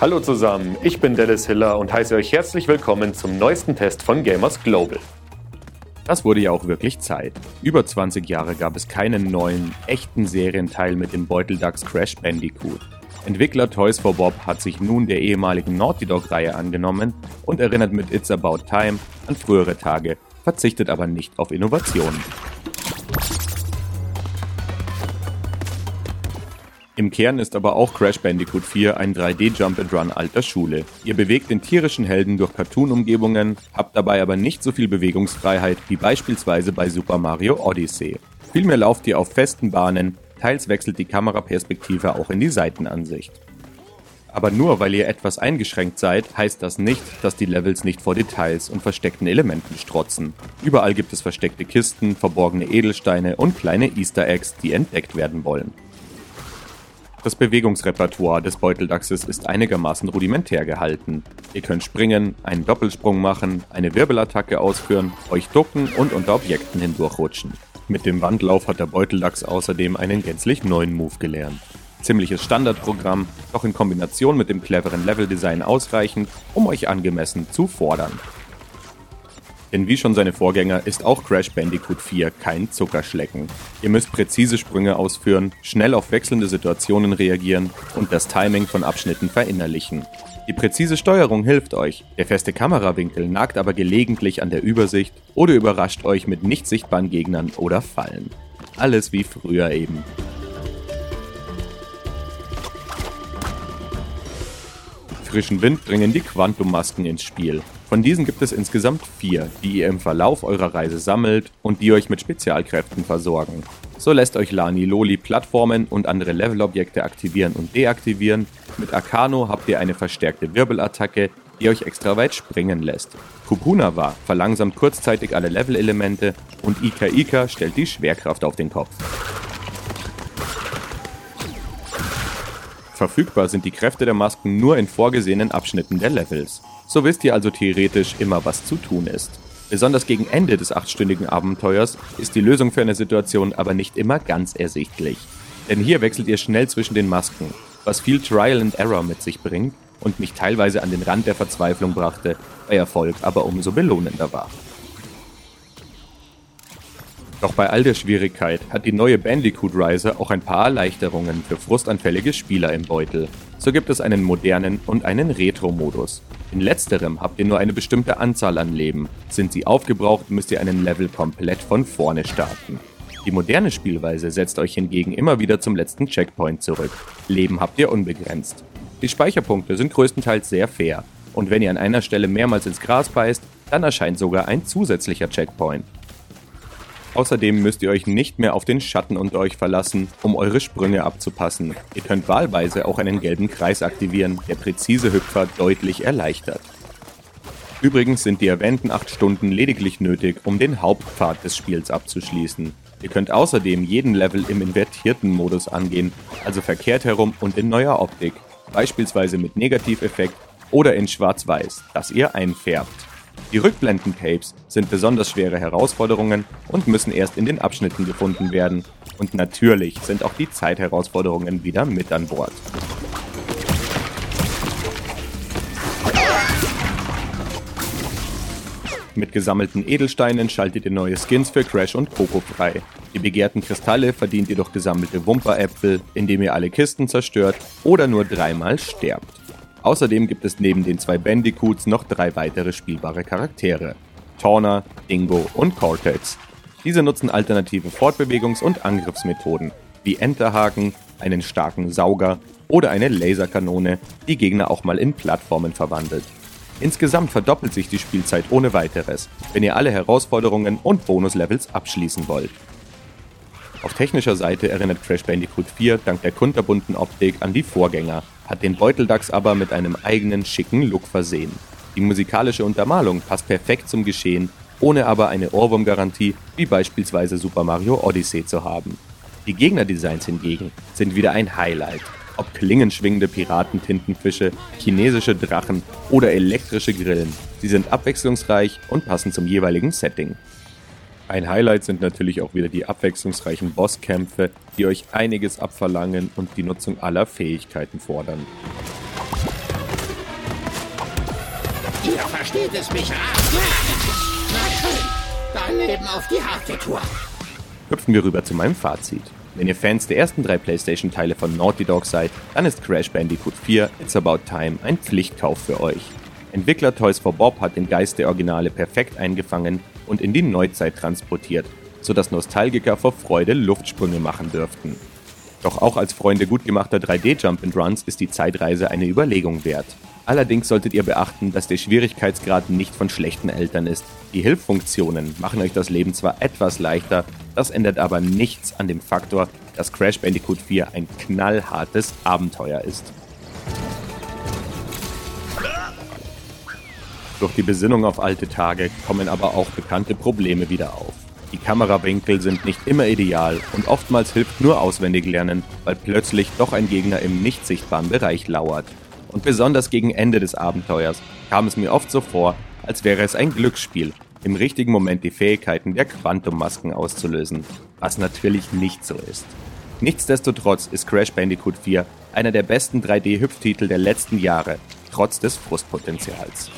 Hallo zusammen, ich bin Dennis Hiller und heiße euch herzlich willkommen zum neuesten Test von Gamers Global. Das wurde ja auch wirklich Zeit. Über 20 Jahre gab es keinen neuen, echten Serienteil mit dem Beutelducks Crash Bandicoot. Entwickler Toys for Bob hat sich nun der ehemaligen Naughty Dog-Reihe angenommen und erinnert mit It's About Time an frühere Tage, verzichtet aber nicht auf Innovationen. Im Kern ist aber auch Crash Bandicoot 4 ein 3D Jump and Run alter Schule. Ihr bewegt den tierischen Helden durch Cartoon-Umgebungen, habt dabei aber nicht so viel Bewegungsfreiheit wie beispielsweise bei Super Mario Odyssey. Vielmehr lauft ihr auf festen Bahnen, teils wechselt die Kameraperspektive auch in die Seitenansicht. Aber nur weil ihr etwas eingeschränkt seid, heißt das nicht, dass die Levels nicht vor Details und versteckten Elementen strotzen. Überall gibt es versteckte Kisten, verborgene Edelsteine und kleine Easter Eggs, die entdeckt werden wollen. Das Bewegungsrepertoire des Beuteldachses ist einigermaßen rudimentär gehalten. Ihr könnt springen, einen Doppelsprung machen, eine Wirbelattacke ausführen, euch ducken und unter Objekten hindurchrutschen. Mit dem Wandlauf hat der Beuteldachs außerdem einen gänzlich neuen Move gelernt. Ziemliches Standardprogramm, doch in Kombination mit dem cleveren Leveldesign ausreichend, um euch angemessen zu fordern. Denn wie schon seine Vorgänger ist auch Crash Bandicoot 4 kein Zuckerschlecken. Ihr müsst präzise Sprünge ausführen, schnell auf wechselnde Situationen reagieren und das Timing von Abschnitten verinnerlichen. Die präzise Steuerung hilft euch, der feste Kamerawinkel nagt aber gelegentlich an der Übersicht oder überrascht euch mit nicht sichtbaren Gegnern oder Fallen. Alles wie früher eben. Frischen Wind bringen die Quantum-Masken ins Spiel. Von diesen gibt es insgesamt vier, die ihr im Verlauf eurer Reise sammelt und die euch mit Spezialkräften versorgen. So lässt euch Lani Loli Plattformen und andere Levelobjekte aktivieren und deaktivieren. Mit Arcano habt ihr eine verstärkte Wirbelattacke, die euch extra weit springen lässt. Kupunava verlangsamt kurzzeitig alle Levelelemente und Ika Ika stellt die Schwerkraft auf den Kopf. Verfügbar sind die Kräfte der Masken nur in vorgesehenen Abschnitten der Levels. So wisst ihr also theoretisch immer, was zu tun ist. Besonders gegen Ende des achtstündigen Abenteuers ist die Lösung für eine Situation aber nicht immer ganz ersichtlich. Denn hier wechselt ihr schnell zwischen den Masken, was viel Trial and Error mit sich bringt und mich teilweise an den Rand der Verzweiflung brachte, bei Erfolg aber umso belohnender war. Doch bei all der Schwierigkeit hat die neue Bandicoot Riser auch ein paar Erleichterungen für frustanfällige Spieler im Beutel. So gibt es einen modernen und einen Retro-Modus. In letzterem habt ihr nur eine bestimmte Anzahl an Leben. Sind sie aufgebraucht, müsst ihr einen Level komplett von vorne starten. Die moderne Spielweise setzt euch hingegen immer wieder zum letzten Checkpoint zurück. Leben habt ihr unbegrenzt. Die Speicherpunkte sind größtenteils sehr fair. Und wenn ihr an einer Stelle mehrmals ins Gras beißt, dann erscheint sogar ein zusätzlicher Checkpoint. Außerdem müsst ihr euch nicht mehr auf den Schatten unter euch verlassen, um eure Sprünge abzupassen. Ihr könnt wahlweise auch einen gelben Kreis aktivieren, der präzise Hüpfer deutlich erleichtert. Übrigens sind die erwähnten 8 Stunden lediglich nötig, um den Hauptpfad des Spiels abzuschließen. Ihr könnt außerdem jeden Level im invertierten Modus angehen, also verkehrt herum und in neuer Optik, beispielsweise mit Negativeffekt oder in Schwarz-Weiß, das ihr einfärbt. Die Rückblenden-Tapes sind besonders schwere Herausforderungen und müssen erst in den Abschnitten gefunden werden. Und natürlich sind auch die Zeitherausforderungen wieder mit an Bord. Mit gesammelten Edelsteinen schaltet ihr neue Skins für Crash und Coco frei. Die begehrten Kristalle verdient ihr durch gesammelte Wumperäpfel, indem ihr alle Kisten zerstört oder nur dreimal sterbt. Außerdem gibt es neben den zwei Bandicoots noch drei weitere spielbare Charaktere. Torner, Dingo und Cortex. Diese nutzen alternative Fortbewegungs- und Angriffsmethoden, wie Enterhaken, einen starken Sauger oder eine Laserkanone, die Gegner auch mal in Plattformen verwandelt. Insgesamt verdoppelt sich die Spielzeit ohne weiteres, wenn ihr alle Herausforderungen und Bonuslevels abschließen wollt. Auf technischer Seite erinnert Crash Bandicoot 4 dank der kunterbunten Optik an die Vorgänger, hat den Beuteldachs aber mit einem eigenen schicken Look versehen. Die musikalische Untermalung passt perfekt zum Geschehen, ohne aber eine Ohrwurmgarantie wie beispielsweise Super Mario Odyssey zu haben. Die Gegnerdesigns hingegen sind wieder ein Highlight. Ob klingenschwingende Piratentintenfische, chinesische Drachen oder elektrische Grillen, sie sind abwechslungsreich und passen zum jeweiligen Setting. Ein Highlight sind natürlich auch wieder die abwechslungsreichen Bosskämpfe, die euch einiges abverlangen und die Nutzung aller Fähigkeiten fordern. Hier versteht es mich ab. Na schön, dann Leben auf die harte Tour. Hüpfen wir rüber zu meinem Fazit. Wenn ihr Fans der ersten drei PlayStation-Teile von Naughty Dog seid, dann ist Crash Bandicoot 4 It's About Time ein Pflichtkauf für euch. Entwickler Toys for Bob hat den Geist der Originale perfekt eingefangen und in die Neuzeit transportiert, sodass Nostalgiker vor Freude Luftsprünge machen dürften. Doch auch als Freunde gut gemachter 3D-Jump-and-Runs ist die Zeitreise eine Überlegung wert. Allerdings solltet ihr beachten, dass der Schwierigkeitsgrad nicht von schlechten Eltern ist. Die Hilffunktionen machen euch das Leben zwar etwas leichter, das ändert aber nichts an dem Faktor, dass Crash Bandicoot 4 ein knallhartes Abenteuer ist. Durch die Besinnung auf alte Tage kommen aber auch bekannte Probleme wieder auf. Die Kamerawinkel sind nicht immer ideal und oftmals hilft nur auswendig lernen, weil plötzlich doch ein Gegner im nicht sichtbaren Bereich lauert. Und besonders gegen Ende des Abenteuers kam es mir oft so vor, als wäre es ein Glücksspiel, im richtigen Moment die Fähigkeiten der Quantummasken auszulösen, was natürlich nicht so ist. Nichtsdestotrotz ist Crash Bandicoot 4 einer der besten 3D-Hüpftitel der letzten Jahre, trotz des Frustpotenzials.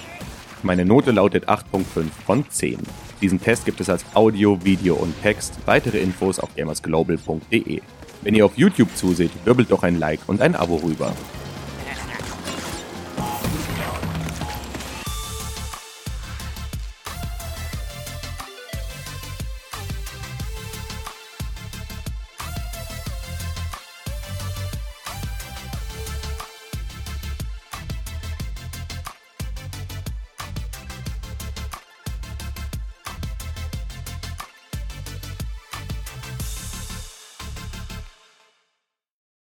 Meine Note lautet 8.5 von 10. Diesen Test gibt es als Audio, Video und Text. Weitere Infos auf gamersglobal.de. Wenn ihr auf YouTube zuseht, wirbelt doch ein Like und ein Abo rüber.